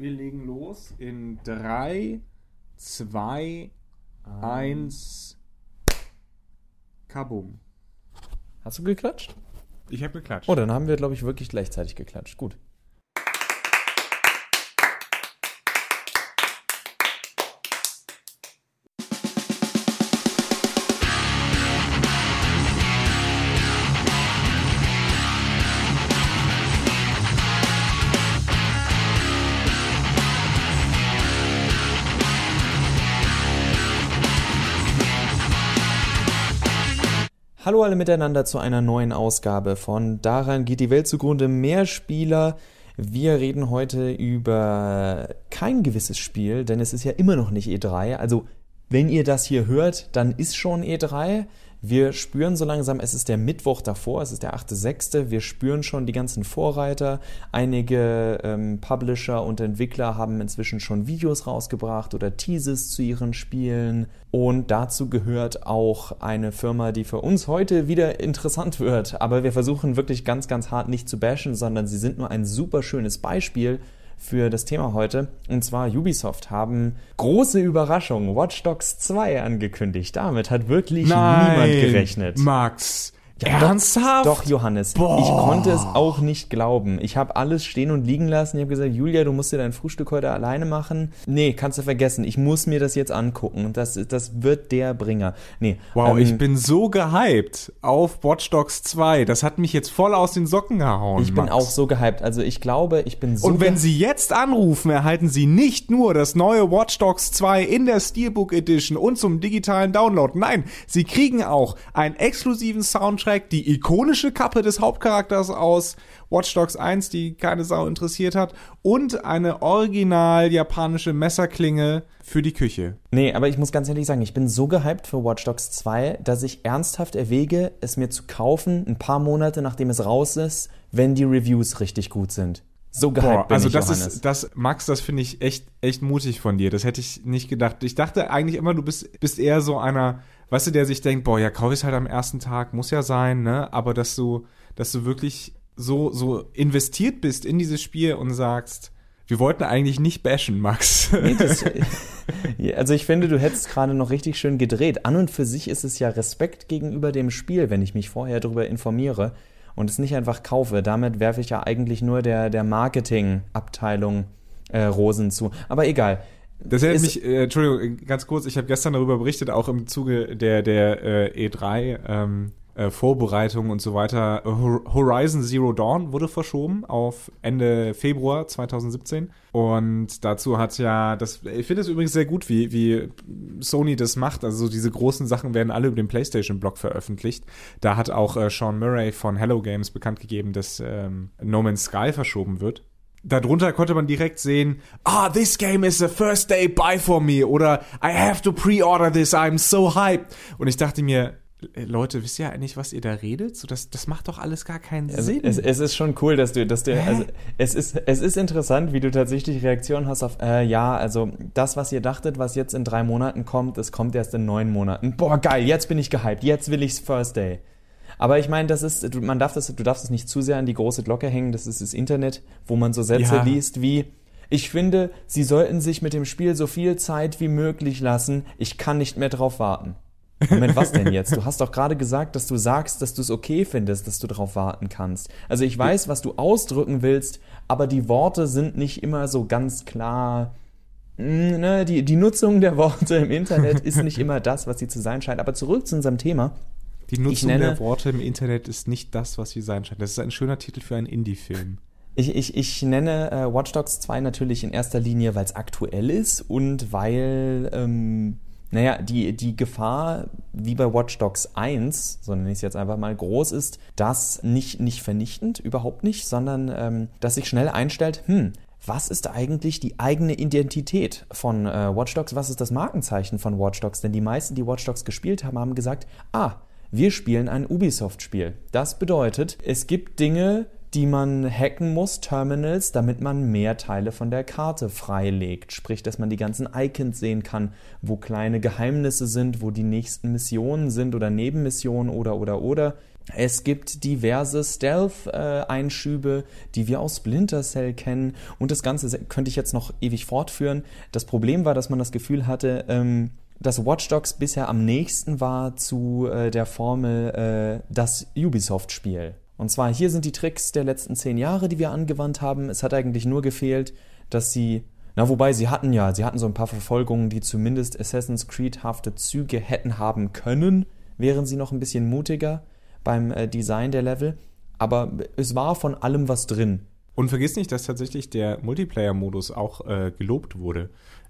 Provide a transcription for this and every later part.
wir legen los in 3, 2, 1. Kabum. Hast du geklatscht? Ich habe geklatscht. Oh, dann haben wir, glaube ich, wirklich gleichzeitig geklatscht. Gut. Hallo alle miteinander zu einer neuen Ausgabe von Daran geht die Welt zugrunde. Mehr Spieler. Wir reden heute über kein gewisses Spiel, denn es ist ja immer noch nicht E3. Also, wenn ihr das hier hört, dann ist schon E3. Wir spüren so langsam, es ist der Mittwoch davor, es ist der 8.6. Wir spüren schon die ganzen Vorreiter. Einige ähm, Publisher und Entwickler haben inzwischen schon Videos rausgebracht oder Teases zu ihren Spielen. Und dazu gehört auch eine Firma, die für uns heute wieder interessant wird. Aber wir versuchen wirklich ganz, ganz hart nicht zu bashen, sondern sie sind nur ein super schönes Beispiel für das Thema heute. Und zwar Ubisoft haben große Überraschung Watch Dogs 2 angekündigt. Damit hat wirklich Nein, niemand gerechnet. Max. Ja, Ernsthaft? Doch, Johannes. Boah. Ich konnte es auch nicht glauben. Ich habe alles stehen und liegen lassen. Ich habe gesagt, Julia, du musst dir dein Frühstück heute alleine machen. Nee, kannst du vergessen. Ich muss mir das jetzt angucken. Das, das wird der Bringer. Nee. Wow, ähm, ich bin so gehypt auf Watch Dogs 2. Das hat mich jetzt voll aus den Socken gehauen. ich bin Max. auch so gehypt. Also ich glaube, ich bin so Und wenn Sie jetzt anrufen, erhalten Sie nicht nur das neue Watch Dogs 2 in der Steelbook Edition und zum digitalen Download. Nein, Sie kriegen auch einen exklusiven Soundtrack, die ikonische Kappe des Hauptcharakters aus Watch Dogs 1, die keine Sau interessiert hat, und eine original japanische Messerklinge für die Küche. Nee, aber ich muss ganz ehrlich sagen, ich bin so gehypt für Watch Dogs 2, dass ich ernsthaft erwäge, es mir zu kaufen, ein paar Monate nachdem es raus ist, wenn die Reviews richtig gut sind. So gehypt Boah, also ich, das Johannes. ist, das, Max, das finde ich echt, echt mutig von dir. Das hätte ich nicht gedacht. Ich dachte eigentlich immer, du bist, bist eher so einer, weißt du, der sich denkt, boah, ja, kaufe ich halt am ersten Tag, muss ja sein, ne? Aber dass du, dass du wirklich so, so investiert bist in dieses Spiel und sagst, wir wollten eigentlich nicht bashen, Max. Nee, das, also ich finde, du hättest gerade noch richtig schön gedreht. An und für sich ist es ja Respekt gegenüber dem Spiel, wenn ich mich vorher darüber informiere und es nicht einfach kaufe. Damit werfe ich ja eigentlich nur der, der Marketingabteilung äh, Rosen zu. Aber egal. Das erinnert mich, äh, Entschuldigung, ganz kurz, ich habe gestern darüber berichtet, auch im Zuge der, der äh, E3 ähm, äh, Vorbereitung und so weiter. Hor- Horizon Zero Dawn wurde verschoben auf Ende Februar 2017. Und dazu hat ja, das, ich finde es übrigens sehr gut, wie, wie Sony das macht. Also so diese großen Sachen werden alle über den PlayStation-Blog veröffentlicht. Da hat auch äh, Sean Murray von Hello Games bekannt gegeben, dass ähm, No Man's Sky verschoben wird darunter konnte man direkt sehen, ah, this game is the first day buy for me oder I have to pre-order this, I'm so hyped. Und ich dachte mir, Leute, wisst ihr eigentlich, was ihr da redet? So, das, das macht doch alles gar keinen Also Sinn. es, es ist schon cool, dass du, dass du, also es ist, es ist interessant, wie du tatsächlich Reaktionen hast auf, äh, ja, also das, was ihr dachtet, was jetzt in drei Monaten kommt, es kommt erst in neun Monaten. Boah, geil, jetzt bin ich gehypt, jetzt will ich's First Day. Aber ich meine, das ist, du, man darf das, du darfst es nicht zu sehr an die große Glocke hängen, das ist das Internet, wo man so Sätze Ja. liest wie, ich finde, sie sollten sich mit dem Spiel so viel Zeit wie möglich lassen, ich kann nicht mehr drauf warten. Moment, was denn jetzt? Du hast doch gerade gesagt, dass du sagst, dass du es okay findest, dass du drauf warten kannst. Also ich weiß, was du ausdrücken willst, aber die Worte sind nicht immer so ganz klar. Mm, Ne, die, die Nutzung der Worte im Internet ist nicht immer das, was sie zu sein scheint. Aber zurück zu unserem Thema. Die Nutzung nenne- der Worte im Internet ist nicht das, was sie sein scheint. Das ist ein schöner Titel für einen Indie-Film. Ich, ich, ich nenne äh, Watch Dogs 2 natürlich in erster Linie, weil es aktuell ist und weil, ähm, naja, die, die Gefahr, wie bei Watch Dogs 1, so nenne ich es jetzt einfach mal, groß ist, dass nicht, nicht vernichtend, überhaupt nicht, sondern ähm, dass sich schnell einstellt, hm, was ist eigentlich die eigene Identität von äh, Watch Dogs? Was ist das Markenzeichen von Watch Dogs? Denn die meisten, die Watch Dogs gespielt haben, haben gesagt, ah, wir spielen ein Ubisoft-Spiel. Das bedeutet, es gibt Dinge, die man hacken muss, Terminals, damit man mehr Teile von der Karte freilegt. Sprich, dass man die ganzen Icons sehen kann, wo kleine Geheimnisse sind, wo die nächsten Missionen sind oder Nebenmissionen oder oder oder. Es gibt diverse Stealth-Einschübe, die wir aus Splinter Cell kennen. Und das Ganze könnte ich jetzt noch ewig fortführen. Das Problem war, dass man das Gefühl hatte, ähm, dass Watch Dogs bisher am nächsten war zu äh, der Formel äh, das Ubisoft-Spiel. Und zwar hier sind die Tricks der letzten zehn Jahre, die wir angewandt haben. Es hat eigentlich nur gefehlt, dass sie na, wobei sie hatten ja, sie hatten so ein paar Verfolgungen, die zumindest Assassin's Creed-hafte Züge hätten haben können, wären sie noch ein bisschen mutiger beim äh, Design der Level. Aber es war von allem was drin. Und vergiss nicht, dass tatsächlich der Multiplayer-Modus auch äh, gelobt wurde.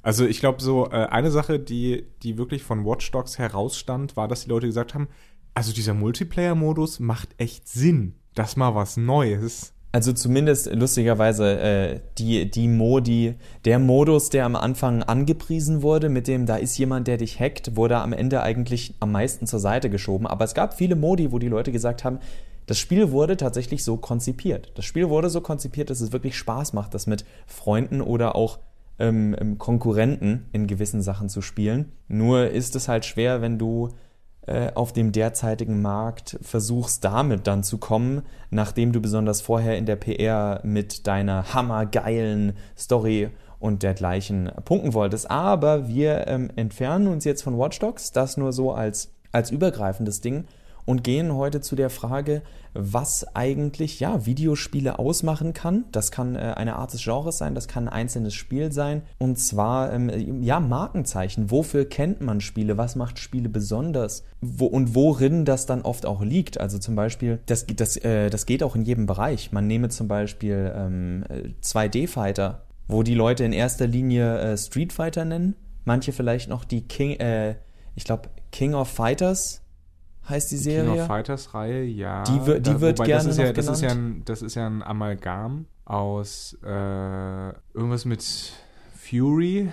Also ich glaube, so äh, eine Sache, die, die wirklich von Watch Dogs herausstand, war, dass die Leute gesagt haben, also dieser Multiplayer-Modus macht echt Sinn. Das mal was Neues. Also zumindest lustigerweise äh, die, die Modi, der Modus, der am Anfang angepriesen wurde, mit dem da ist jemand, der dich hackt, wurde am Ende eigentlich am meisten zur Seite geschoben. Aber es gab viele Modi, wo die Leute gesagt haben, das Spiel wurde tatsächlich so konzipiert. Das Spiel wurde so konzipiert, dass es wirklich Spaß macht, das mit Freunden oder auch ähm, ähm Konkurrenten in gewissen Sachen zu spielen. Nur ist es halt schwer, wenn du äh, auf dem derzeitigen Markt versuchst damit dann zu kommen, nachdem du besonders vorher in der PR mit deiner hammergeilen Story und dergleichen punkten wolltest. Aber wir ähm, entfernen uns jetzt von Watch Dogs, das nur so als, als übergreifendes Ding und gehen heute zu der Frage, was eigentlich ja Videospiele ausmachen kann. Das kann äh, eine Art des Genres sein, das kann ein einzelnes Spiel sein und zwar ähm, ja Markenzeichen. Wofür kennt man Spiele? Was macht Spiele besonders? Wo, und worin das dann oft auch liegt. Also zum Beispiel, das, das, äh, das geht auch in jedem Bereich. Man nehme zum Beispiel ähm, 2D-Fighter, wo die Leute in erster Linie äh, Street Fighter nennen. Manche vielleicht noch die King, äh, ich glaube King of Fighters heißt die Serie. King of Fighters Reihe, ja. Die, die da, wird gerne das ist, ja, das ist ja ein, das ist ja ein Amalgam aus äh, irgendwas mit Fury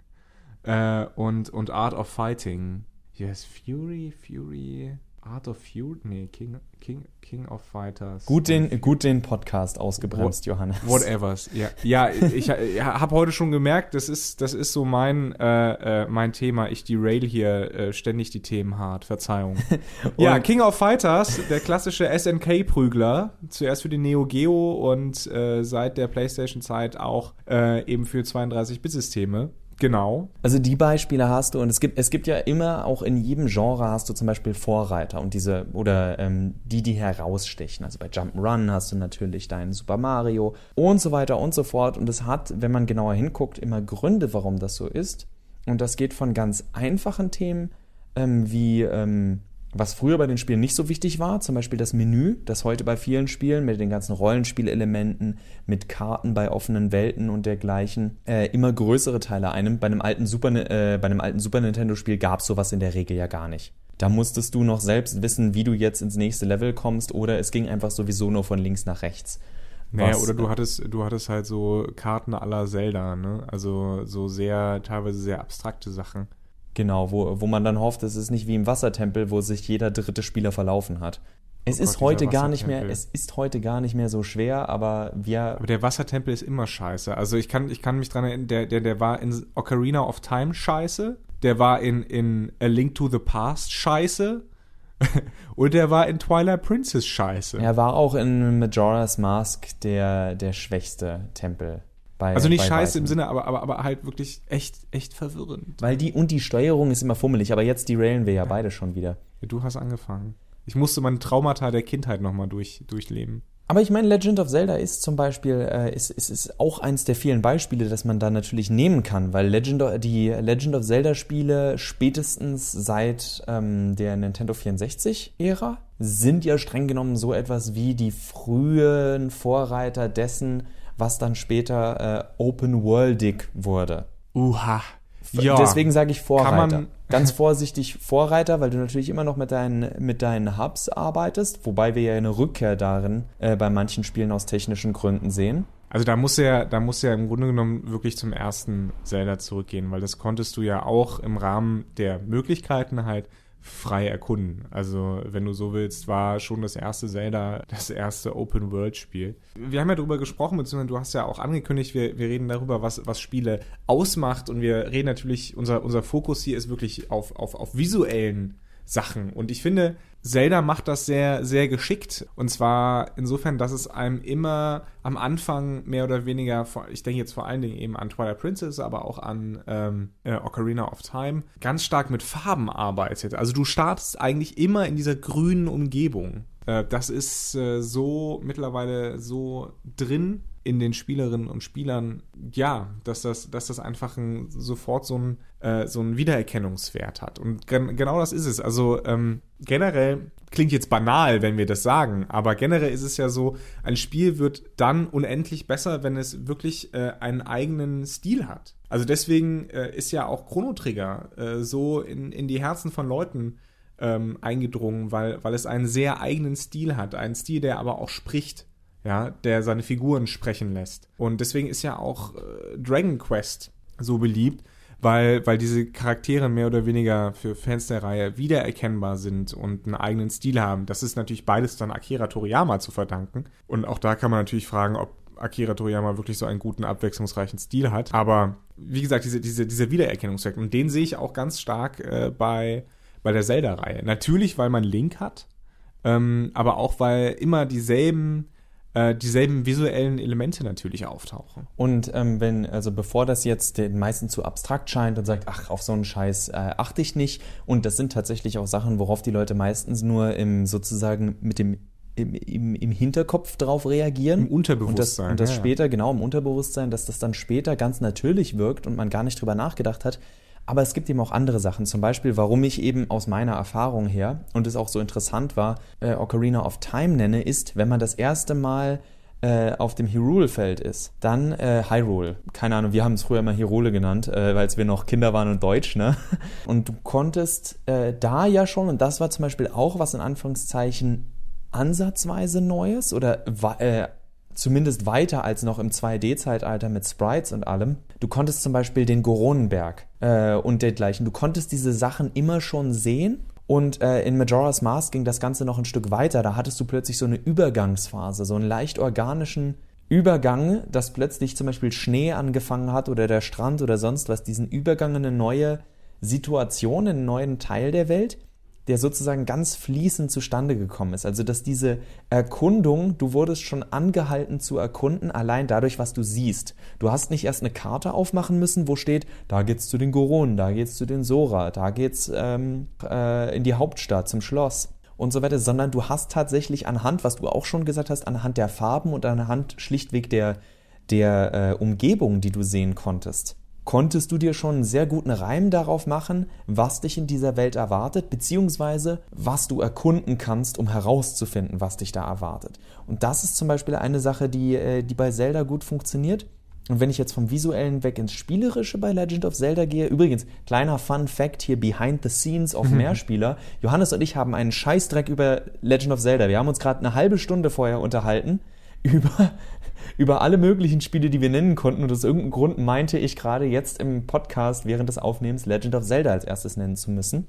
äh, und, und Art of Fighting. Yes, Fury, Fury. Art of Feud? Nee, King, King, King of Fighters. Gut den, gut den Podcast ausgebremst, What, Johannes. Whatevers. Ja, ja ich, ich habe heute schon gemerkt, das ist, das ist so mein, äh, äh, mein Thema. Ich derail hier äh, ständig die Themen hart. Verzeihung. ja, King of Fighters, der klassische SNK-Prügler. Zuerst für die Neo Geo und äh, seit der PlayStation-Zeit auch äh, eben für 32-Bit-Systeme. Genau. Also die Beispiele hast du und es gibt, es gibt ja immer, auch in jedem Genre hast du zum Beispiel Vorreiter und diese, oder ähm, die, die herausstechen. Also bei Jump'n'Run hast du natürlich deinen Super Mario und so weiter und so fort. Und es hat, wenn man genauer hinguckt, immer Gründe, warum das so ist. Und das geht von ganz einfachen Themen ähm, wie ähm, was früher bei den Spielen nicht so wichtig war, zum Beispiel das Menü, das heute bei vielen Spielen mit den ganzen Rollenspielelementen, mit Karten bei offenen Welten und dergleichen äh, immer größere Teile einnimmt. Bei einem alten Super, äh, bei einem alten Super Nintendo-Spiel gab es sowas in der Regel ja gar nicht. Da musstest du noch selbst wissen, wie du jetzt ins nächste Level kommst, oder es ging einfach sowieso nur von links nach rechts. Naja, oder du hattest, du hattest halt so Karten aller Zelda, ne? Also so sehr, teilweise sehr abstrakte Sachen. Genau, wo, wo man dann hofft, es ist nicht wie im Wassertempel, wo sich jeder dritte Spieler verlaufen hat. Es oh ist Gott, heute gar nicht mehr, es ist heute gar nicht mehr so schwer, aber wir. Aber der Wassertempel ist immer scheiße. Also ich kann, ich kann mich dran erinnern, der, der, der war in Ocarina of Time scheiße, der war in, in A Link to the Past scheiße. Und der war in Twilight Princess scheiße. Er war auch in Majora's Mask der, der schwächste Tempel. Bei, also nicht scheiße im Sinne, aber, aber, aber halt wirklich echt, echt verwirrend. Weil die, und die Steuerung ist immer fummelig, aber jetzt derailen wir ja, ja. beide schon wieder. Ja, du hast angefangen. Ich musste meine Traumata der Kindheit nochmal durch, durchleben. Aber ich meine, Legend of Zelda ist zum Beispiel, äh, ist, ist, ist auch eins der vielen Beispiele, das man da natürlich nehmen kann, weil Legend of, die Legend of Zelda Spiele spätestens seit ähm, der Nintendo 64-Ära sind ja streng genommen so etwas wie die frühen Vorreiter dessen, was dann später äh, Open Worldig wurde. Uha. Ja. Deswegen sage ich Vorreiter. Ganz vorsichtig Vorreiter, weil du natürlich immer noch mit deinen, mit deinen Hubs arbeitest, wobei wir ja eine Rückkehr darin äh, bei manchen Spielen aus technischen Gründen sehen. Also da muss ja, da muss ja im Grunde genommen wirklich zum ersten Zelda zurückgehen, weil das konntest du ja auch im Rahmen der Möglichkeiten halt frei erkunden. Also, wenn du so willst, war schon das erste Zelda das erste Open-World-Spiel. Wir haben ja darüber gesprochen, beziehungsweise du hast ja auch angekündigt, wir, wir reden darüber, was, was Spiele ausmacht und wir reden natürlich, unser, unser Fokus hier ist wirklich auf, auf, auf visuellen Sachen. Und ich finde, Zelda macht das sehr, sehr geschickt. Und zwar insofern, dass es einem immer am Anfang mehr oder weniger, ich denke jetzt vor allen Dingen eben an Twilight Princess, aber auch an ähm, äh, Ocarina of Time, ganz stark mit Farben arbeitet. Also du startest eigentlich immer in dieser grünen Umgebung. Äh, das ist äh, so mittlerweile so drin in den Spielerinnen und Spielern, ja, dass das, dass das einfach ein, sofort so ein, äh, so einen Wiedererkennungswert hat. Und gen genau das ist es. Also ähm, generell klingt jetzt banal, wenn wir das sagen, aber generell ist es ja so, ein Spiel wird dann unendlich besser, wenn es wirklich äh, einen eigenen Stil hat. Also deswegen äh, ist ja auch Chrono Trigger äh, so in, in die Herzen von Leuten ähm, eingedrungen, weil, weil es einen sehr eigenen Stil hat. Einen Stil, der aber auch spricht ja, der seine Figuren sprechen lässt. Und deswegen ist ja auch äh, Dragon Quest so beliebt, weil, weil diese Charaktere mehr oder weniger für Fans der Reihe wiedererkennbar sind und einen eigenen Stil haben. Das ist natürlich beides dann Akira Toriyama zu verdanken. Und auch da kann man natürlich fragen, ob Akira Toriyama wirklich so einen guten, abwechslungsreichen Stil hat. Aber wie gesagt, diese, diese, dieser Wiedererkennungswert, und den sehe ich auch ganz stark äh, bei, bei der Zelda-Reihe. Natürlich, weil man Link hat, ähm, aber auch, weil immer dieselben äh, dieselben visuellen Elemente natürlich auftauchen. Und ähm, wenn, also bevor das jetzt den meisten zu abstrakt scheint und sagt, ach, auf so einen Scheiß äh, achte ich nicht, und das sind tatsächlich auch Sachen, worauf die Leute meistens nur im sozusagen mit dem im, im, im Hinterkopf drauf reagieren. Im Unterbewusstsein. Und das, und das ja, später, ja. genau, im Unterbewusstsein, dass das dann später ganz natürlich wirkt und man gar nicht drüber nachgedacht hat. Aber es gibt eben auch andere Sachen, zum Beispiel, warum ich eben aus meiner Erfahrung her und es auch so interessant war, äh, Ocarina of Time nenne, ist, wenn man das erste Mal äh, auf dem Hyrule-Feld ist, dann äh, Hyrule. Keine Ahnung, wir haben es früher immer Hyrule genannt, äh, weil wir noch Kinder waren und Deutsch, ne? Und du konntest äh, da ja schon, und das war zum Beispiel auch was in Anführungszeichen ansatzweise Neues oder äh, zumindest weiter als noch im 2D-Zeitalter mit Sprites und allem. Du konntest zum Beispiel den Goronenberg äh, und dergleichen. Du konntest diese Sachen immer schon sehen. Und äh, in Majora's Mask ging das Ganze noch ein Stück weiter. Da hattest du plötzlich so eine Übergangsphase, so einen leicht organischen Übergang, dass plötzlich zum Beispiel Schnee angefangen hat oder der Strand oder sonst was, diesen Übergang in eine neue Situation, in einen neuen Teil der Welt der sozusagen ganz fließend zustande gekommen ist. Also dass diese Erkundung, du wurdest schon angehalten zu erkunden, allein dadurch, was du siehst. Du hast nicht erst eine Karte aufmachen müssen, wo steht, da geht's zu den Goronen, da geht's zu den Sora, da geht's ähm, äh, in die Hauptstadt, zum Schloss und so weiter, sondern du hast tatsächlich anhand, was du auch schon gesagt hast, anhand der Farben und anhand schlichtweg der, der äh, Umgebung, die du sehen konntest, konntest du dir schon einen sehr guten Reim darauf machen, was dich in dieser Welt erwartet, beziehungsweise was du erkunden kannst, um herauszufinden, was dich da erwartet. Und das ist zum Beispiel eine Sache, die, äh, die bei Zelda gut funktioniert. Und wenn ich jetzt vom visuellen weg ins Spielerische bei Legend of Zelda gehe, übrigens, kleiner Fun Fact hier behind the scenes of Mehrspieler. Johannes und ich haben einen Scheißdreck über Legend of Zelda. Wir haben uns gerade eine halbe Stunde vorher unterhalten über über alle möglichen Spiele, die wir nennen konnten. Und aus irgendeinem Grund meinte ich gerade jetzt im Podcast während des Aufnehmens Legend of Zelda als erstes nennen zu müssen.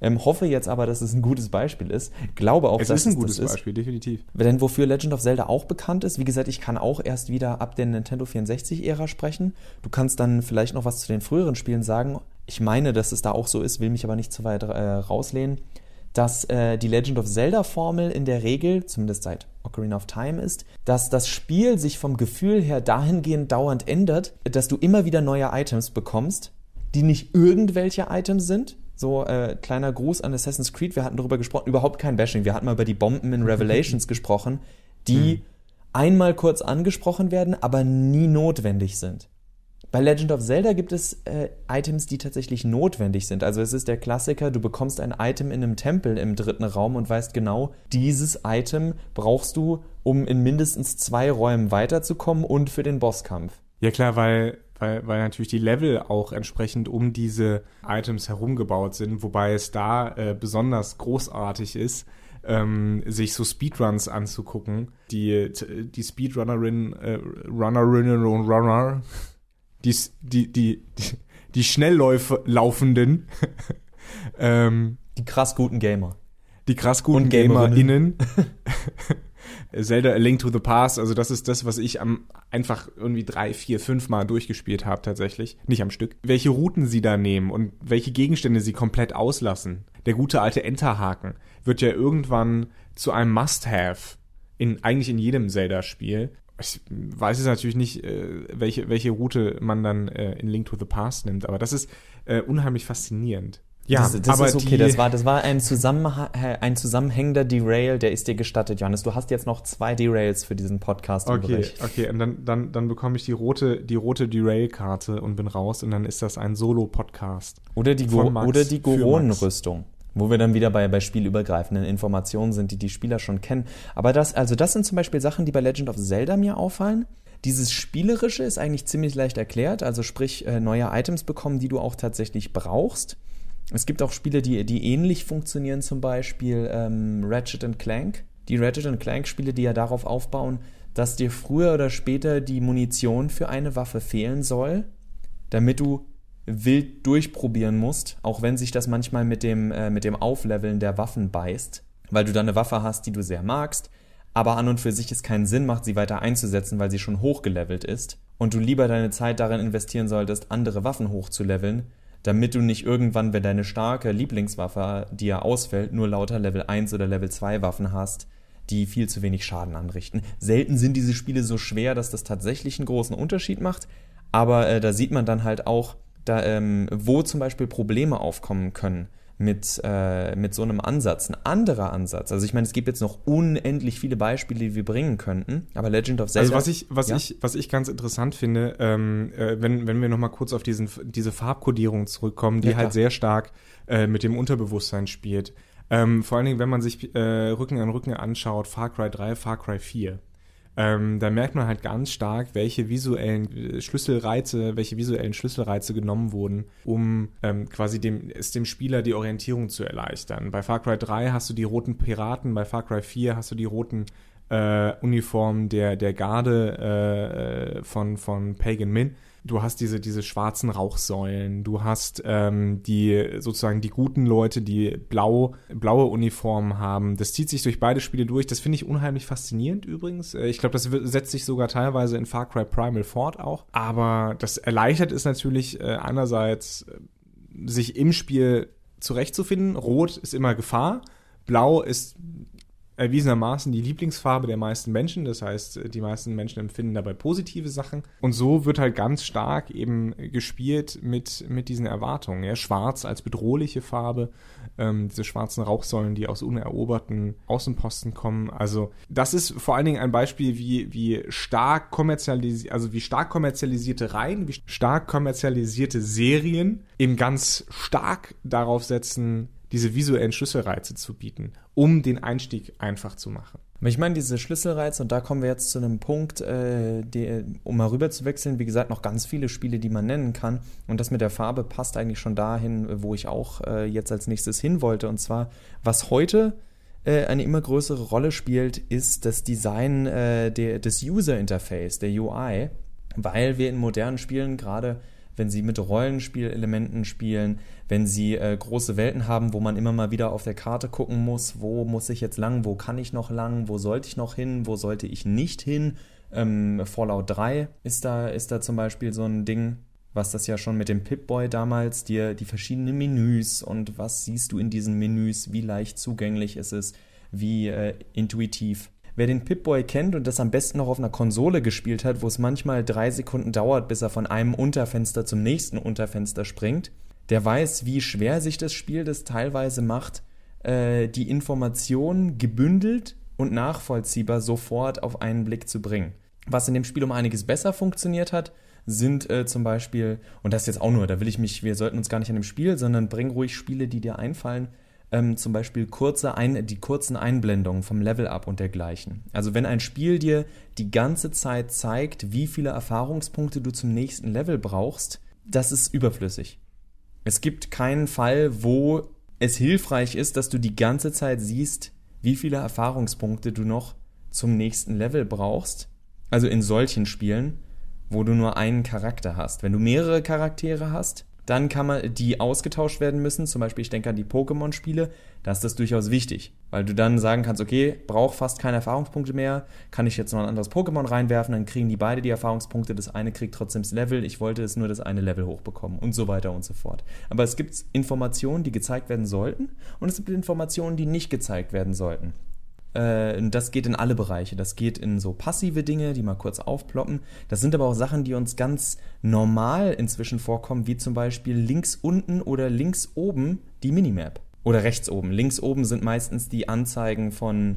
Ähm, hoffe jetzt aber, dass es ein gutes Beispiel ist. Glaube auch, es dass ist ein gutes Beispiel, ist. definitiv. Denn wofür Legend of Zelda auch bekannt ist, wie gesagt, ich kann auch erst wieder ab der Nintendo 64-Ära sprechen. Du kannst dann vielleicht noch was zu den früheren Spielen sagen. Ich meine, dass es da auch so ist, will mich aber nicht zu weit äh, rauslehnen dass äh, die Legend of Zelda-Formel in der Regel, zumindest seit Ocarina of Time ist, dass das Spiel sich vom Gefühl her dahingehend dauernd ändert, dass du immer wieder neue Items bekommst, die nicht irgendwelche Items sind. So, äh, kleiner Gruß an Assassin's Creed, wir hatten darüber gesprochen, überhaupt kein Bashing, wir hatten mal über die Bomben in Revelations gesprochen, die hm. einmal kurz angesprochen werden, aber nie notwendig sind. Bei Legend of Zelda gibt es äh, Items, die tatsächlich notwendig sind. Also es ist der Klassiker, du bekommst ein Item in einem Tempel im dritten Raum und weißt genau, dieses Item brauchst du, um in mindestens zwei Räumen weiterzukommen und für den Bosskampf. Ja klar, weil, weil, weil natürlich die Level auch entsprechend um diese Items herumgebaut sind, wobei es da äh, besonders großartig ist, ähm, sich so Speedruns anzugucken. Die, die Speedrunnerin, äh, Runnerinnen und Runner die, die, die, die, Schnellläufe laufenden. ähm, die krass guten Gamer. Die krass guten GamerInnen. Zelda A Link to the Past, also das ist das, was ich am einfach irgendwie drei, vier, fünf Mal durchgespielt habe tatsächlich, nicht am Stück. Welche Routen sie da nehmen und welche Gegenstände sie komplett auslassen. Der gute alte Enterhaken wird ja irgendwann zu einem Must-Have in eigentlich in jedem Zelda-Spiel. Ich weiß jetzt natürlich nicht, äh, welche, welche Route man dann äh, in Link to the Past nimmt, aber das ist äh, unheimlich faszinierend. Ja, das, das aber ist okay. das war, das war ein, Zusammenha ein zusammenhängender Derail, der ist dir gestattet, Johannes. Du hast jetzt noch zwei Derails für diesen Podcast okay. Okay, und dann, dann, dann bekomme ich die rote, die rote Derail-Karte und bin raus und dann ist das ein Solo-Podcast. Oder die, Go oder die Goronenrüstung wo wir dann wieder bei, bei spielübergreifenden Informationen sind, die die Spieler schon kennen. Aber das, also das sind zum Beispiel Sachen, die bei Legend of Zelda mir auffallen. Dieses Spielerische ist eigentlich ziemlich leicht erklärt, also sprich äh, neue Items bekommen, die du auch tatsächlich brauchst. Es gibt auch Spiele, die, die ähnlich funktionieren, zum Beispiel ähm, Ratchet Clank. Die Ratchet Clank Spiele, die ja darauf aufbauen, dass dir früher oder später die Munition für eine Waffe fehlen soll, damit du wild durchprobieren musst, auch wenn sich das manchmal mit dem, äh, mit dem Aufleveln der Waffen beißt, weil du dann eine Waffe hast, die du sehr magst, aber an und für sich es keinen Sinn macht, sie weiter einzusetzen, weil sie schon hochgelevelt ist und du lieber deine Zeit darin investieren solltest, andere Waffen hochzuleveln, damit du nicht irgendwann, wenn deine starke Lieblingswaffe dir ausfällt, nur lauter Level 1 oder Level 2 Waffen hast, die viel zu wenig Schaden anrichten. Selten sind diese Spiele so schwer, dass das tatsächlich einen großen Unterschied macht, aber äh, da sieht man dann halt auch, da, ähm, wo zum Beispiel Probleme aufkommen können mit, äh, mit so einem Ansatz. Ein anderer Ansatz. Also ich meine, es gibt jetzt noch unendlich viele Beispiele, die wir bringen könnten, aber Legend of Zelda. Also was ich, was ja? ich, was ich ganz interessant finde, ähm, äh, wenn, wenn wir nochmal kurz auf diesen, diese Farbkodierung zurückkommen, die ja, halt sehr stark äh, mit dem Unterbewusstsein spielt. Ähm, vor allen Dingen, wenn man sich äh, Rücken an Rücken anschaut, Far Cry 3, Far Cry 4 ähm, da merkt man halt ganz stark, welche visuellen äh, Schlüsselreize, welche visuellen Schlüsselreize genommen wurden, um ähm, quasi dem, es dem Spieler die Orientierung zu erleichtern. Bei Far Cry 3 hast du die roten Piraten, bei Far Cry 4 hast du die roten äh, Uniformen der, der Garde äh, äh von, von Pagan Min du hast diese, diese schwarzen Rauchsäulen, du hast ähm, die sozusagen die guten Leute, die blau, blaue Uniformen haben. Das zieht sich durch beide Spiele durch. Das finde ich unheimlich faszinierend übrigens. Äh, ich glaube, das setzt sich sogar teilweise in Far Cry Primal fort auch. Aber das erleichtert es natürlich äh, einerseits, sich im Spiel zurechtzufinden. Rot ist immer Gefahr. Blau ist erwiesenermaßen die Lieblingsfarbe der meisten Menschen. Das heißt, die meisten Menschen empfinden dabei positive Sachen. Und so wird halt ganz stark eben gespielt mit, mit diesen Erwartungen. Ja? Schwarz als bedrohliche Farbe, ähm, diese schwarzen Rauchsäulen, die aus uneroberten Außenposten kommen. Also das ist vor allen Dingen ein Beispiel, wie, wie stark kommerzialisiert, also wie stark kommerzialisierte Reihen, wie stark kommerzialisierte Serien eben ganz stark darauf setzen, diese visuellen Schlüsselreize zu bieten, um den Einstieg einfach zu machen. Ich meine, diese Schlüsselreize, und da kommen wir jetzt zu einem Punkt, äh, die, um mal rüber zu wechseln, wie gesagt, noch ganz viele Spiele, die man nennen kann. Und das mit der Farbe passt eigentlich schon dahin, wo ich auch äh, jetzt als nächstes hin wollte. Und zwar, was heute äh, eine immer größere Rolle spielt, ist das Design äh, der, des User Interface, der UI, weil wir in modernen Spielen gerade wenn sie mit Rollenspielelementen spielen, wenn sie äh, große Welten haben, wo man immer mal wieder auf der Karte gucken muss, wo muss ich jetzt lang, wo kann ich noch lang, wo sollte ich noch hin, wo sollte ich nicht hin. Ähm, Fallout 3 ist da, ist da zum Beispiel so ein Ding, was das ja schon mit dem Pip-Boy damals, dir die verschiedenen Menüs und was siehst du in diesen Menüs, wie leicht zugänglich ist es, wie äh, intuitiv Wer den Pip-Boy kennt und das am besten noch auf einer Konsole gespielt hat, wo es manchmal drei Sekunden dauert, bis er von einem Unterfenster zum nächsten Unterfenster springt, der weiß, wie schwer sich das Spiel das teilweise macht, äh, die Informationen gebündelt und nachvollziehbar sofort auf einen Blick zu bringen. Was in dem Spiel um einiges besser funktioniert hat, sind äh, zum Beispiel, und das jetzt auch nur, da will ich mich, wir sollten uns gar nicht an dem Spiel, sondern bring ruhig Spiele, die dir einfallen, ähm, zum Beispiel kurze ein, die kurzen Einblendungen vom Level-Up und dergleichen. Also wenn ein Spiel dir die ganze Zeit zeigt, wie viele Erfahrungspunkte du zum nächsten Level brauchst, das ist überflüssig. Es gibt keinen Fall, wo es hilfreich ist, dass du die ganze Zeit siehst, wie viele Erfahrungspunkte du noch zum nächsten Level brauchst. Also in solchen Spielen, wo du nur einen Charakter hast. Wenn du mehrere Charaktere hast, dann kann man die ausgetauscht werden müssen. Zum Beispiel, ich denke an die Pokémon-Spiele, da ist das durchaus wichtig, weil du dann sagen kannst, okay, brauche fast keine Erfahrungspunkte mehr, kann ich jetzt noch ein anderes Pokémon reinwerfen, dann kriegen die beide die Erfahrungspunkte, das eine kriegt trotzdem das Level, ich wollte es nur das eine Level hochbekommen und so weiter und so fort. Aber es gibt Informationen, die gezeigt werden sollten und es gibt Informationen, die nicht gezeigt werden sollten. Äh, das geht in alle Bereiche. Das geht in so passive Dinge, die mal kurz aufploppen. Das sind aber auch Sachen, die uns ganz normal inzwischen vorkommen, wie zum Beispiel links unten oder links oben die Minimap. Oder rechts oben. Links oben sind meistens die Anzeigen von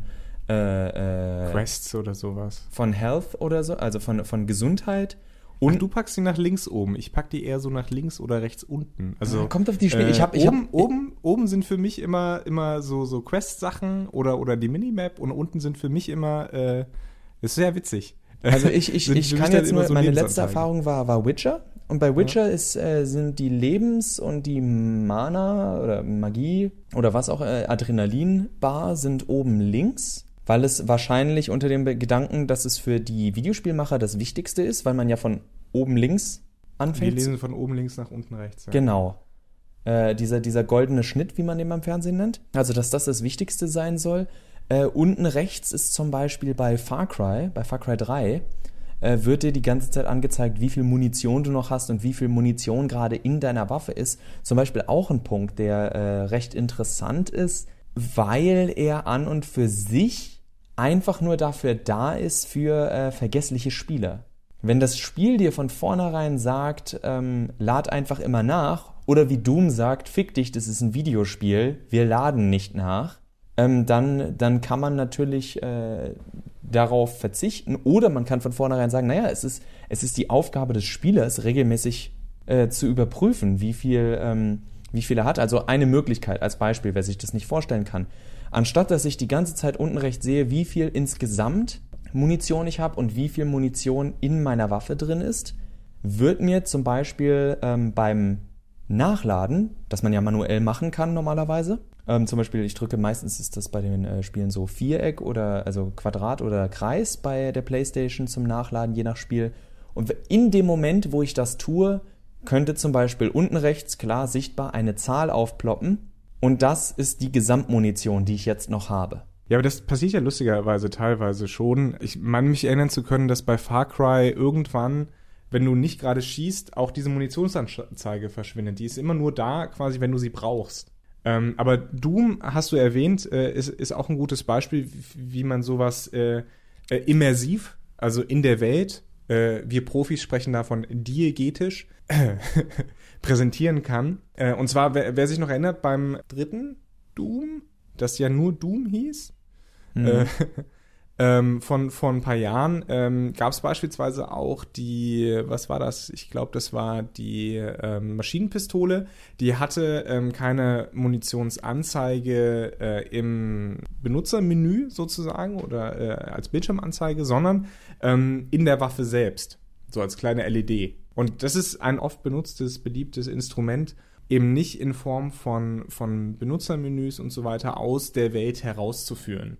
äh, äh, Quests oder sowas. Von Health oder so, also von, von Gesundheit. Und Ach, du packst die nach links oben. Ich pack die eher so nach links oder rechts unten. Also kommt auf die Spiele. Äh, ich hab, ich oben, hab, oben, oben sind für mich immer immer so so Quest-Sachen oder oder die Minimap und unten sind für mich immer. Äh, ist sehr witzig. Also ich ich, ich kann jetzt nur. So meine letzte Erfahrung war war Witcher. Und bei Witcher ja. ist, äh, sind die Lebens- und die Mana oder Magie oder was auch, äh, Adrenalin-Bar sind oben links weil es wahrscheinlich unter dem Gedanken, dass es für die Videospielmacher das Wichtigste ist, weil man ja von oben links anfängt. Wir lesen von oben links nach unten rechts. Ja. Genau. Äh, dieser, dieser goldene Schnitt, wie man den beim Fernsehen nennt. Also, dass das das Wichtigste sein soll. Äh, unten rechts ist zum Beispiel bei Far Cry, bei Far Cry 3, äh, wird dir die ganze Zeit angezeigt, wie viel Munition du noch hast und wie viel Munition gerade in deiner Waffe ist. Zum Beispiel auch ein Punkt, der äh, recht interessant ist, weil er an und für sich einfach nur dafür da ist für äh, vergessliche Spieler. Wenn das Spiel dir von vornherein sagt, ähm, lad einfach immer nach, oder wie Doom sagt, fick dich, das ist ein Videospiel, wir laden nicht nach, ähm, dann, dann kann man natürlich äh, darauf verzichten, oder man kann von vornherein sagen, naja, es ist, es ist die Aufgabe des Spielers, regelmäßig äh, zu überprüfen, wie viel, ähm, wie viel er hat. Also eine Möglichkeit als Beispiel, wer sich das nicht vorstellen kann anstatt dass ich die ganze Zeit unten rechts sehe, wie viel insgesamt Munition ich habe und wie viel Munition in meiner Waffe drin ist, wird mir zum Beispiel ähm, beim Nachladen, das man ja manuell machen kann normalerweise, ähm, zum Beispiel ich drücke meistens ist das bei den äh, Spielen so Viereck oder also Quadrat oder Kreis bei der PlayStation zum Nachladen je nach Spiel. Und in dem Moment, wo ich das tue, könnte zum Beispiel unten rechts klar sichtbar eine Zahl aufploppen und das ist die Gesamtmunition, die ich jetzt noch habe. Ja, aber das passiert ja lustigerweise teilweise schon. Ich meine mich erinnern zu können, dass bei Far Cry irgendwann, wenn du nicht gerade schießt, auch diese Munitionsanzeige verschwindet. Die ist immer nur da, quasi, wenn du sie brauchst. Ähm, aber Doom, hast du erwähnt, äh, ist, ist auch ein gutes Beispiel, wie, man sowas äh, äh, immersiv, also in der Welt, äh, wir Profis sprechen davon diegetisch, präsentieren kann. Äh, und zwar, wer, wer, sich noch erinnert, beim dritten Doom, das ja nur Doom hieß, mhm. äh, ähm, von, von ein paar Jahren ähm, gab es beispielsweise auch die, was war das? Ich glaube, das war die ähm, Maschinenpistole. Die hatte ähm, keine Munitionsanzeige äh, im Benutzermenü sozusagen oder äh, als Bildschirmanzeige, sondern ähm, in der Waffe selbst, so als kleine LED. Und das ist ein oft benutztes, beliebtes Instrument, eben nicht in Form von, von Benutzermenüs und so weiter aus der Welt herauszuführen,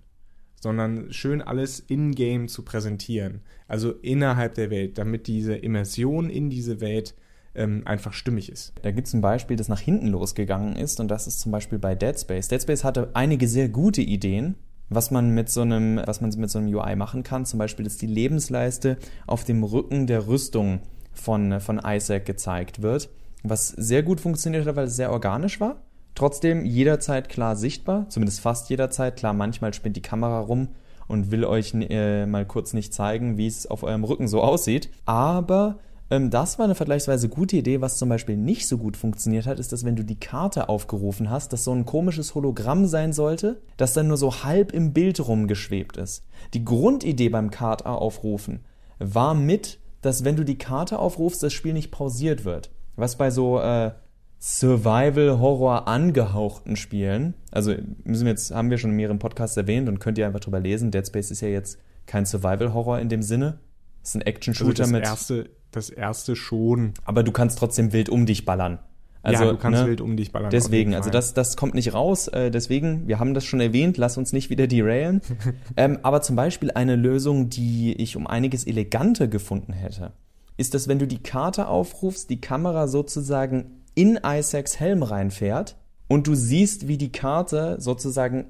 sondern schön alles in-game zu präsentieren, also innerhalb der Welt, damit diese Immersion in diese Welt ähm, einfach stimmig ist. Da gibt es ein Beispiel, das nach hinten losgegangen ist und das ist zum Beispiel bei Dead Space. Dead Space hatte einige sehr gute Ideen, was man mit so einem, was man mit so einem UI machen kann. Zum Beispiel ist die Lebensleiste auf dem Rücken der Rüstung von, von Isaac gezeigt wird, was sehr gut funktioniert hat, weil es sehr organisch war. Trotzdem jederzeit klar sichtbar, zumindest fast jederzeit. Klar, manchmal spinnt die Kamera rum und will euch äh, mal kurz nicht zeigen, wie es auf eurem Rücken so aussieht. Aber ähm, das war eine vergleichsweise gute Idee. Was zum Beispiel nicht so gut funktioniert hat, ist, dass wenn du die Karte aufgerufen hast, dass so ein komisches Hologramm sein sollte, das dann nur so halb im Bild rumgeschwebt ist. Die Grundidee beim Karte aufrufen war mit dass wenn du die Karte aufrufst, das Spiel nicht pausiert wird. Was bei so äh, Survival-Horror angehauchten Spielen, also müssen wir jetzt, haben wir schon in mehreren Podcasts erwähnt und könnt ihr einfach drüber lesen. Dead Space ist ja jetzt kein Survival-Horror in dem Sinne. Es ist ein Action-Shooter also mit. Erste, das erste schon. Aber du kannst trotzdem wild um dich ballern. Also, ja, du kannst ne, wild um dich ballern. Deswegen, also das, das kommt nicht raus. Äh, deswegen, wir haben das schon erwähnt, lass uns nicht wieder derailen. ähm, aber zum Beispiel eine Lösung, die ich um einiges eleganter gefunden hätte, ist, dass wenn du die Karte aufrufst, die Kamera sozusagen in Isaacs Helm reinfährt und du siehst, wie die Karte sozusagen,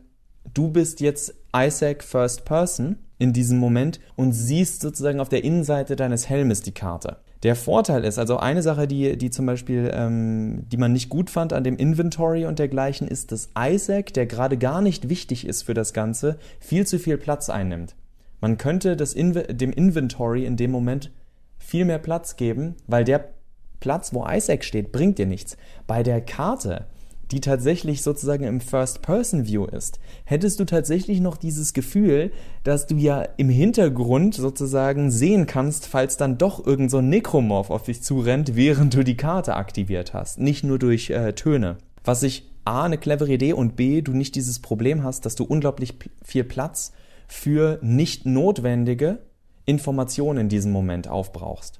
du bist jetzt Isaac First Person in diesem Moment und siehst sozusagen auf der Innenseite deines Helmes die Karte. Der Vorteil ist, also eine Sache, die, die zum Beispiel, ähm, die man nicht gut fand an dem Inventory und dergleichen, ist, dass Isaac, der gerade gar nicht wichtig ist für das Ganze, viel zu viel Platz einnimmt. Man könnte das Inve dem Inventory in dem Moment viel mehr Platz geben, weil der Platz, wo Isaac steht, bringt dir nichts. Bei der Karte die tatsächlich sozusagen im First-Person-View ist, hättest du tatsächlich noch dieses Gefühl, dass du ja im Hintergrund sozusagen sehen kannst, falls dann doch irgend so Necromorph auf dich zurennt, während du die Karte aktiviert hast. Nicht nur durch äh, Töne. Was ich A, eine clevere Idee und B, du nicht dieses Problem hast, dass du unglaublich viel Platz für nicht notwendige Informationen in diesem Moment aufbrauchst.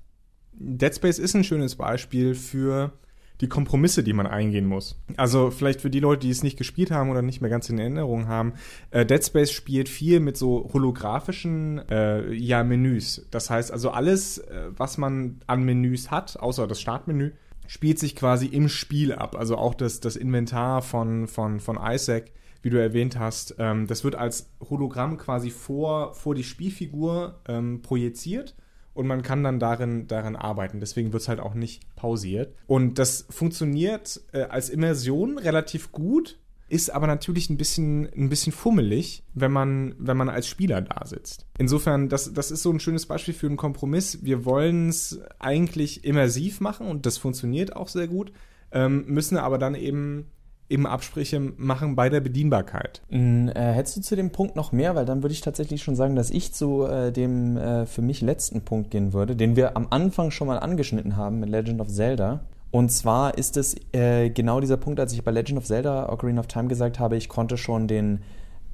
Dead Space ist ein schönes Beispiel für die Kompromisse, die man eingehen muss. Also vielleicht für die Leute, die es nicht gespielt haben oder nicht mehr ganz in Erinnerung haben, äh, Dead Space spielt viel mit so holographischen äh, ja, Menüs. Das heißt also alles, äh, was man an Menüs hat, außer das Startmenü, spielt sich quasi im Spiel ab. Also auch das, das Inventar von, von, von Isaac, wie du erwähnt hast, ähm, das wird als Hologramm quasi vor, vor die Spielfigur ähm, projiziert und man kann dann darin, darin arbeiten. Deswegen wird es halt auch nicht pausiert. Und das funktioniert äh, als Immersion relativ gut, ist aber natürlich ein bisschen, ein bisschen fummelig, wenn man, wenn man als Spieler da sitzt. Insofern, das, das ist so ein schönes Beispiel für einen Kompromiss. Wir wollen es eigentlich immersiv machen und das funktioniert auch sehr gut, ähm, müssen aber dann eben eben Absprüche machen bei der Bedienbarkeit. Äh, hättest du zu dem Punkt noch mehr? Weil dann würde ich tatsächlich schon sagen, dass ich zu äh, dem äh, für mich letzten Punkt gehen würde, den wir am Anfang schon mal angeschnitten haben mit Legend of Zelda. Und zwar ist es äh, genau dieser Punkt, als ich bei Legend of Zelda Ocarina of Time gesagt habe, ich konnte schon den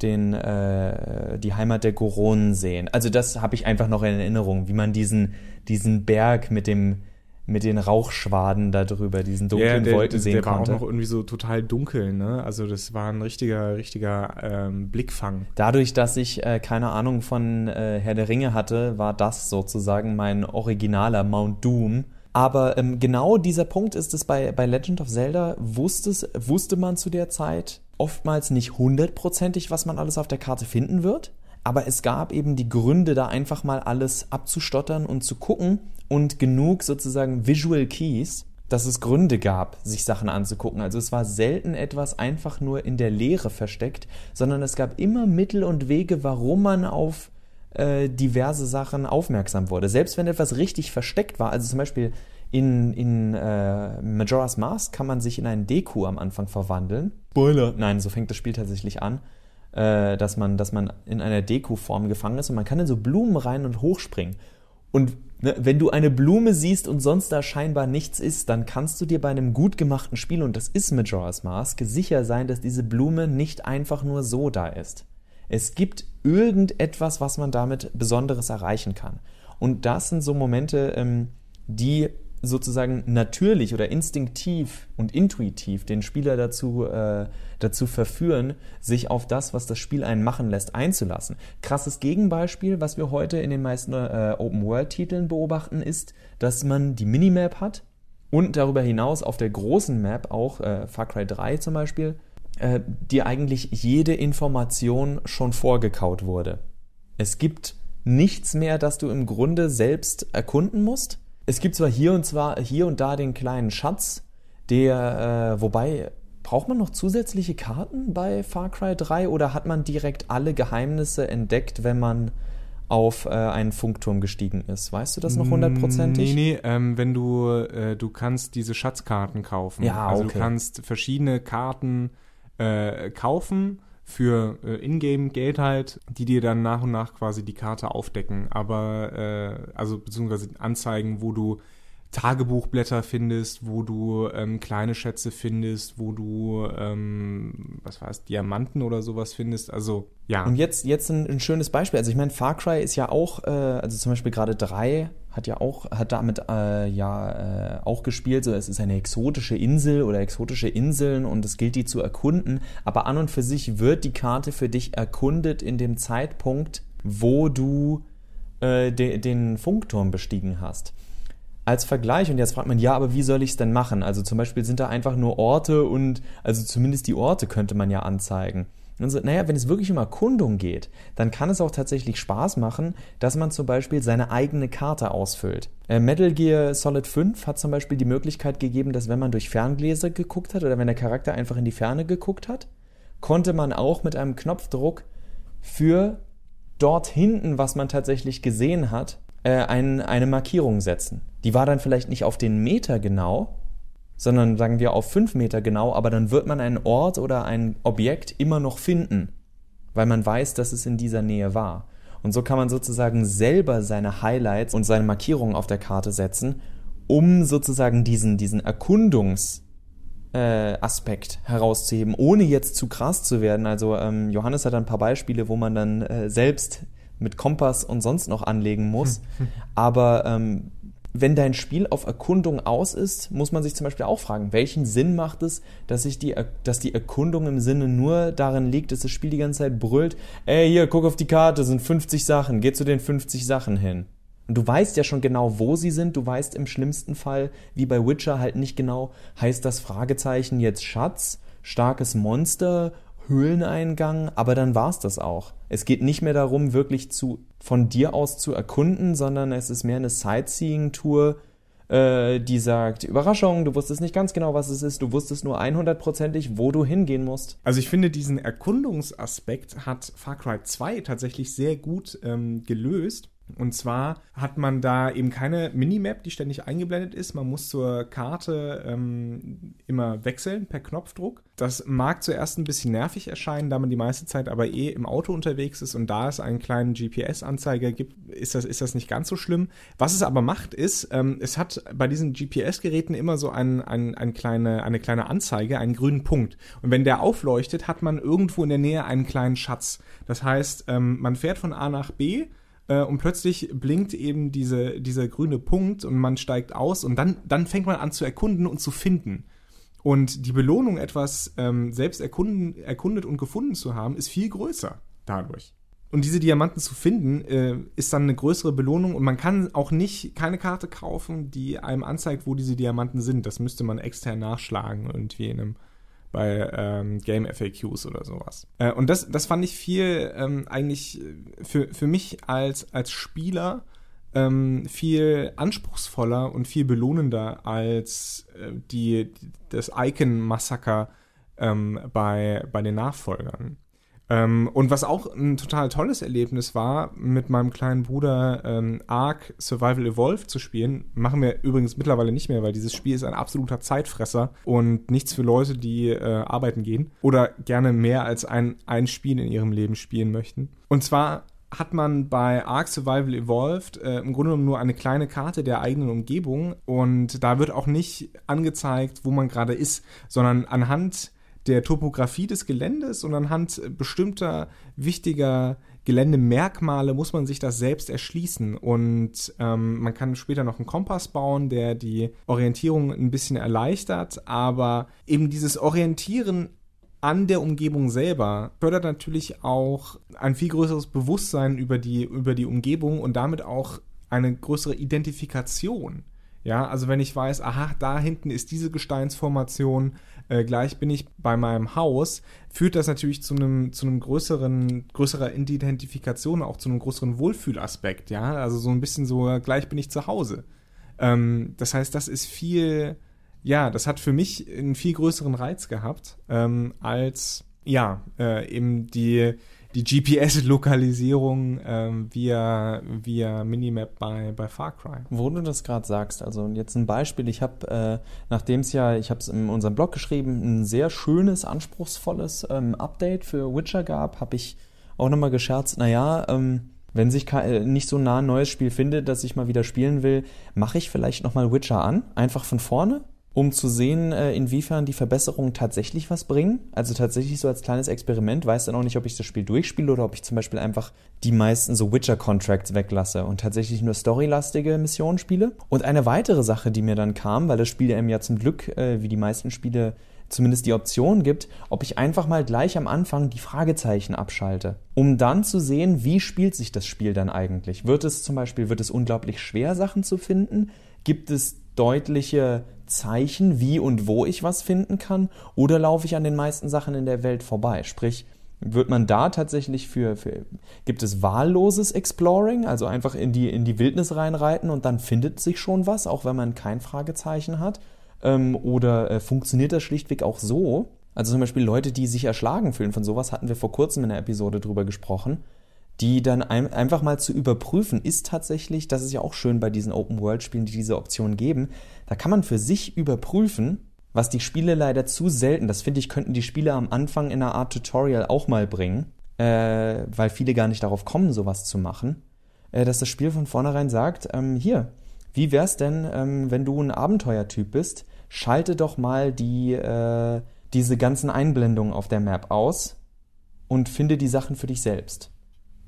den äh, die Heimat der Goronen sehen. Also das habe ich einfach noch in Erinnerung, wie man diesen diesen Berg mit dem mit den Rauchschwaden da drüber, diesen dunklen ja, der, Wolken sehen der konnte. Der war auch noch irgendwie so total dunkel, ne? Also das war ein richtiger, richtiger ähm, Blickfang. Dadurch, dass ich äh, keine Ahnung von äh, Herr der Ringe hatte, war das sozusagen mein originaler Mount Doom. Aber ähm, genau dieser Punkt ist es bei, bei Legend of Zelda, wusste, wusste man zu der Zeit oftmals nicht hundertprozentig, was man alles auf der Karte finden wird. Aber es gab eben die Gründe, da einfach mal alles abzustottern und zu gucken und genug sozusagen Visual Keys, dass es Gründe gab, sich Sachen anzugucken. Also es war selten etwas einfach nur in der Leere versteckt, sondern es gab immer Mittel und Wege, warum man auf äh, diverse Sachen aufmerksam wurde. Selbst wenn etwas richtig versteckt war, also zum Beispiel in, in äh, Majora's Mask kann man sich in einen Deku am Anfang verwandeln. Spoiler! Nein, so fängt das Spiel tatsächlich an äh, dass, man, dass man in einer Deko-Form gefangen ist und man kann in so Blumen rein und hochspringen. Und ne, wenn du eine Blume siehst und sonst da scheinbar nichts ist, dann kannst du dir bei einem gut gemachten Spiel, und das ist Majora's Mask, sicher sein, dass diese Blume nicht einfach nur so da ist. Es gibt irgendetwas, was man damit Besonderes erreichen kann. Und das sind so Momente, ähm, die sozusagen natürlich oder instinktiv und intuitiv den Spieler dazu, äh, dazu verführen, sich auf das, was das Spiel einen machen lässt, einzulassen. Krasses Gegenbeispiel, was wir heute in den meisten äh, Open-World-Titeln beobachten, ist, dass man die Minimap hat und darüber hinaus auf der großen Map auch, äh, Far Cry 3 zum Beispiel, äh, dir eigentlich jede Information schon vorgekaut wurde. Es gibt nichts mehr, das du im Grunde selbst erkunden musst es gibt zwar hier und zwar hier und da den kleinen Schatz, der, äh, wobei, braucht man noch zusätzliche Karten bei Far Cry 3 oder hat man direkt alle Geheimnisse entdeckt, wenn man auf äh, einen Funkturm gestiegen ist. Weißt du das noch hundertprozentig? Nee, nee, ähm, wenn du, äh, du kannst diese Schatzkarten kaufen. Ja, also okay. du kannst verschiedene Karten äh, kaufen für äh, Ingame-Geld halt, die dir dann nach und nach quasi die Karte aufdecken. Aber, äh, also beziehungsweise anzeigen, wo du Tagebuchblätter findest, wo du ähm, kleine Schätze findest, wo du, ähm, was war es, Diamanten oder sowas findest. Also, ja. Und jetzt, jetzt ein, ein schönes Beispiel. Also ich meine, Far Cry ist ja auch, äh, also zum Beispiel gerade 3 hat ja auch, hat damit äh, ja äh, auch gespielt, so es ist eine exotische Insel oder exotische Inseln und es gilt, die zu erkunden. Aber an und für sich wird die Karte für dich erkundet in dem Zeitpunkt, wo du äh, de, den Funkturm bestiegen hast. Als Vergleich, und jetzt fragt man, ja, aber wie soll ich es denn machen? Also zum Beispiel sind da einfach nur Orte und, also zumindest die Orte könnte man ja anzeigen. Und so, naja, wenn es wirklich um Erkundung geht, dann kann es auch tatsächlich Spaß machen, dass man zum Beispiel seine eigene Karte ausfüllt. Äh, Metal Gear Solid 5 hat zum Beispiel die Möglichkeit gegeben, dass wenn man durch Ferngläser geguckt hat oder wenn der Charakter einfach in die Ferne geguckt hat, konnte man auch mit einem Knopfdruck für dort hinten, was man tatsächlich gesehen hat, äh, ein, eine Markierung setzen. Die war dann vielleicht nicht auf den Meter genau, sondern sagen wir auf fünf Meter genau, aber dann wird man einen Ort oder ein Objekt immer noch finden, weil man weiß, dass es in dieser Nähe war. Und so kann man sozusagen selber seine Highlights und seine Markierungen auf der Karte setzen, um sozusagen diesen, diesen Erkundungs- äh, Aspekt herauszuheben, ohne jetzt zu krass zu werden. Also ähm, Johannes hat ein paar Beispiele, wo man dann äh, selbst mit Kompass und sonst noch anlegen muss. Aber ähm, wenn dein Spiel auf Erkundung aus ist, muss man sich zum Beispiel auch fragen, welchen Sinn macht es, dass, ich die, dass die Erkundung im Sinne nur darin liegt, dass das Spiel die ganze Zeit brüllt, ey, hier, guck auf die Karte, sind 50 Sachen, geh zu den 50 Sachen hin. Und du weißt ja schon genau, wo sie sind. Du weißt im schlimmsten Fall, wie bei Witcher halt nicht genau, heißt das Fragezeichen jetzt Schatz, starkes Monster, Höhleneingang, aber dann war's das auch. Es geht nicht mehr darum, wirklich zu, von dir aus zu erkunden, sondern es ist mehr eine Sightseeing-Tour, äh, die sagt, Überraschung, du wusstest nicht ganz genau, was es ist, du wusstest nur 100%ig, wo du hingehen musst. Also ich finde, diesen Erkundungsaspekt hat Far Cry 2 tatsächlich sehr gut ähm, gelöst. Und zwar hat man da eben keine Minimap, die ständig eingeblendet ist. Man muss zur Karte ähm, immer wechseln per Knopfdruck. Das mag zuerst ein bisschen nervig erscheinen, da man die meiste Zeit aber eh im Auto unterwegs ist und da es einen kleinen GPS-Anzeiger gibt, ist das, ist das nicht ganz so schlimm. Was es aber macht, ist, ähm, es hat bei diesen GPS-Geräten immer so ein, ein, ein kleine, eine kleine Anzeige, einen grünen Punkt. Und wenn der aufleuchtet, hat man irgendwo in der Nähe einen kleinen Schatz. Das heißt, ähm, man fährt von A nach B äh, und plötzlich blinkt eben diese, dieser grüne Punkt und man steigt aus und dann, dann fängt man an zu erkunden und zu finden. Und die Belohnung, etwas ähm, selbst erkunden, erkundet und gefunden zu haben, ist viel größer dadurch. Und diese Diamanten zu finden, äh, ist dann eine größere Belohnung und man kann auch nicht keine Karte kaufen, die einem anzeigt, wo diese Diamanten sind. Das müsste man extern nachschlagen, irgendwie in einem bei ähm, Game FAQs oder sowas. Äh, und das, das fand ich viel ähm, eigentlich für, für mich als, als Spieler ähm, viel anspruchsvoller und viel belohnender als äh, die, das Icon-Massaker ähm, bei, bei den Nachfolgern. Ähm, und was auch ein total tolles Erlebnis war, mit meinem kleinen Bruder ähm, Ark Survival Evolved zu spielen, machen wir übrigens mittlerweile nicht mehr, weil dieses Spiel ist ein absoluter Zeitfresser und nichts für Leute, die äh, arbeiten gehen oder gerne mehr als ein, ein Spiel in ihrem Leben spielen möchten. Und zwar hat man bei Ark Survival Evolved äh, im Grunde genommen nur eine kleine Karte der eigenen Umgebung und da wird auch nicht angezeigt, wo man gerade ist, sondern anhand der Topografie des Geländes und anhand bestimmter wichtiger Geländemerkmale muss man sich das selbst erschließen. Und ähm, man kann später noch einen Kompass bauen, der die Orientierung ein bisschen erleichtert, aber eben dieses Orientieren an der Umgebung selber fördert natürlich auch ein viel größeres Bewusstsein über die, über die Umgebung und damit auch eine größere Identifikation. Ja, also wenn ich weiß, aha, da hinten ist diese Gesteinsformation, äh, gleich bin ich bei meinem Haus, führt das natürlich zu einem zu einem größeren größerer Identifikation, auch zu einem größeren Wohlfühlaspekt, ja, also so ein bisschen so gleich bin ich zu Hause. Ähm, das heißt, das ist viel, ja, das hat für mich einen viel größeren Reiz gehabt ähm, als ja äh, eben die die GPS-Lokalisierung ähm, via, via Minimap bei, bei Far Cry. Wo du das gerade sagst, also jetzt ein Beispiel, ich habe, äh, nachdem es ja, ich habe es in unserem Blog geschrieben, ein sehr schönes, anspruchsvolles ähm, Update für Witcher gab, habe ich auch nochmal gescherzt, naja, ähm, wenn sich äh, nicht so nah ein neues Spiel findet, dass ich mal wieder spielen will, mache ich vielleicht nochmal Witcher an, einfach von vorne um zu sehen, äh, inwiefern die Verbesserungen tatsächlich was bringen. Also tatsächlich so als kleines Experiment. Weiß dann auch nicht, ob ich das Spiel durchspiele oder ob ich zum Beispiel einfach die meisten so Witcher-Contracts weglasse und tatsächlich nur storylastige Missionen spiele. Und eine weitere Sache, die mir dann kam, weil das Spiel einem ja zum Glück, äh, wie die meisten Spiele, zumindest die Option gibt, ob ich einfach mal gleich am Anfang die Fragezeichen abschalte, um dann zu sehen, wie spielt sich das Spiel dann eigentlich. Wird es zum Beispiel, wird es unglaublich schwer, Sachen zu finden? Gibt es deutliche Zeichen, wie und wo ich was finden kann? Oder laufe ich an den meisten Sachen in der Welt vorbei? Sprich, wird man da tatsächlich für, für gibt es wahlloses Exploring, also einfach in die, in die Wildnis reinreiten und dann findet sich schon was, auch wenn man kein Fragezeichen hat? Ähm, oder äh, funktioniert das schlichtweg auch so? Also zum Beispiel Leute, die sich erschlagen fühlen, von sowas hatten wir vor kurzem in der Episode drüber gesprochen, die dann ein, einfach mal zu überprüfen, ist tatsächlich, das ist ja auch schön bei diesen Open-World-Spielen, die diese Option geben, da kann man für sich überprüfen, was die Spiele leider zu selten, das finde ich, könnten die Spiele am Anfang in einer Art Tutorial auch mal bringen, äh, weil viele gar nicht darauf kommen, sowas zu machen, äh, dass das Spiel von vornherein sagt, ähm, hier, wie wär's denn, ähm, wenn du ein Abenteuertyp bist, schalte doch mal die, äh, diese ganzen Einblendungen auf der Map aus und finde die Sachen für dich selbst.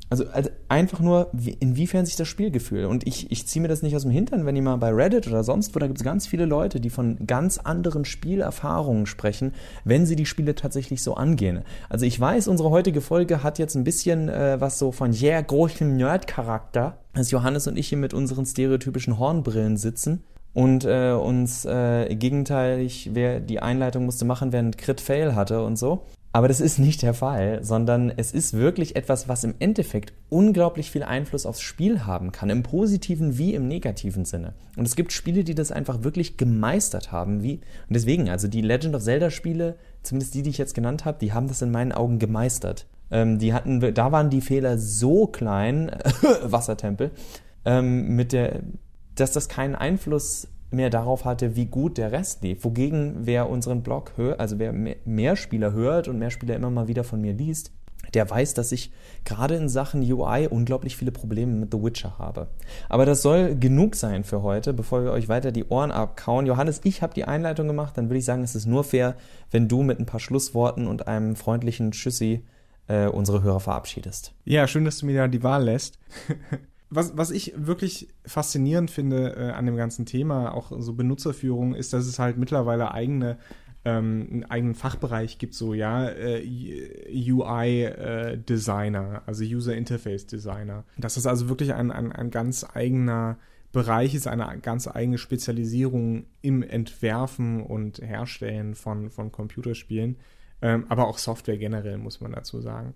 Also, also einfach nur, wie, inwiefern sich das Spielgefühl. Und ich, ich ziehe mir das nicht aus dem Hintern, wenn ihr mal bei Reddit oder sonst wo, da gibt es ganz viele Leute, die von ganz anderen Spielerfahrungen sprechen, wenn sie die Spiele tatsächlich so angehen. Also ich weiß, unsere heutige Folge hat jetzt ein bisschen äh, was so von yeah, großem Nerd-Charakter, dass Johannes und ich hier mit unseren stereotypischen Hornbrillen sitzen und äh, uns äh, gegenteilig, wer die Einleitung musste machen, während Crit Fail hatte und so. Aber das ist nicht der Fall, sondern es ist wirklich etwas, was im Endeffekt unglaublich viel Einfluss aufs Spiel haben kann, im positiven wie im negativen Sinne. Und es gibt Spiele, die das einfach wirklich gemeistert haben, wie und deswegen, also die Legend of Zelda Spiele, zumindest die, die ich jetzt genannt habe, die haben das in meinen Augen gemeistert. Ähm, die hatten, da waren die Fehler so klein, Wassertempel, ähm, mit der, dass das keinen Einfluss mehr darauf hatte, wie gut der Rest lief. Wogegen wer unseren Blog hört, also wer mehr Spieler hört und mehr Spieler immer mal wieder von mir liest, der weiß, dass ich gerade in Sachen UI unglaublich viele Probleme mit The Witcher habe. Aber das soll genug sein für heute, bevor wir euch weiter die Ohren abkauen. Johannes, ich habe die Einleitung gemacht, dann würde ich sagen, es ist nur fair, wenn du mit ein paar Schlussworten und einem freundlichen Tschüssi äh, unsere Hörer verabschiedest. Ja, schön, dass du mir da die Wahl lässt. was, was ich wirklich faszinierend finde äh, an dem ganzen Thema, auch so Benutzerführung, ist, dass es halt mittlerweile eigene ähm, einen eigenen Fachbereich gibt, so ja, äh, UI-Designer, äh, also User Interface Designer. Dass das also wirklich ein, ein, ein ganz eigener Bereich ist, eine ganz eigene Spezialisierung im Entwerfen und Herstellen von, von Computerspielen, ähm, aber auch Software generell, muss man dazu sagen.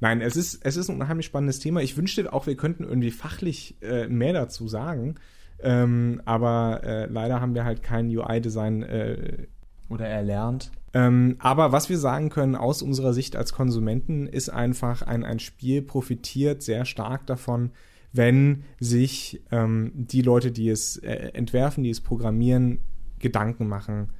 Nein, es ist, es ist ein unheimlich spannendes Thema. Ich wünschte auch, wir könnten irgendwie fachlich äh, mehr dazu sagen. Ähm, aber äh, leider haben wir halt kein UI-Design äh, oder erlernt. Ähm, aber was wir sagen können aus unserer Sicht als Konsumenten ist einfach, ein, ein Spiel profitiert sehr stark davon, wenn sich ähm, die Leute, die es äh, entwerfen, die es programmieren, Gedanken machen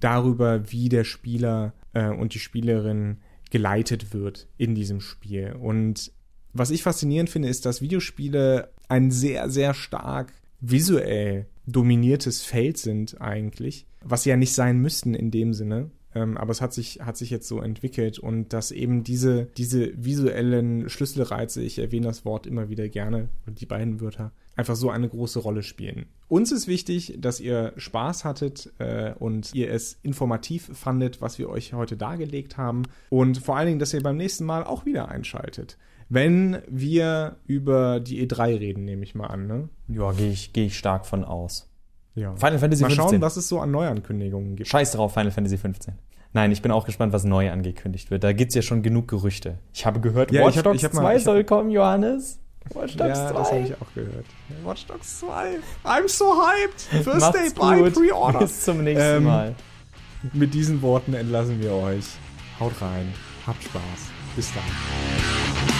darüber, wie der Spieler äh, und die Spielerin geleitet wird in diesem Spiel. Und was ich faszinierend finde, ist, dass Videospiele ein sehr, sehr stark visuell dominiertes Feld sind eigentlich, was sie ja nicht sein müssten in dem Sinne. Ähm, aber es hat sich, hat sich jetzt so entwickelt und dass eben diese, diese visuellen Schlüsselreize, ich erwähne das Wort immer wieder gerne, die beiden Wörter, einfach so eine große Rolle spielen. Uns ist wichtig, dass ihr Spaß hattet äh, und ihr es informativ fandet, was wir euch heute dargelegt haben und vor allen Dingen, dass ihr beim nächsten Mal auch wieder einschaltet. Wenn wir über die E3 reden, nehme ich mal an, ne? Ja, gehe ich, geh ich stark von aus. Ja. Final Fantasy Mal 15. schauen, was es so an Neuankündigungen gibt. Scheiß drauf, Final Fantasy 15. Nein, ich bin auch gespannt, was neu angekündigt wird. Da gibt es ja schon genug Gerüchte. Ich habe gehört, ja, Watch Dogs 2 soll kommen, Johannes. Watch Dogs ja, 2. das habe ich auch gehört. Watch Dogs 2. I'm so hyped. First Day buy Pre-Order. Bis zum nächsten ähm, Mal. Mit diesen Worten entlassen wir euch. Haut rein. Habt Spaß. Bis dann.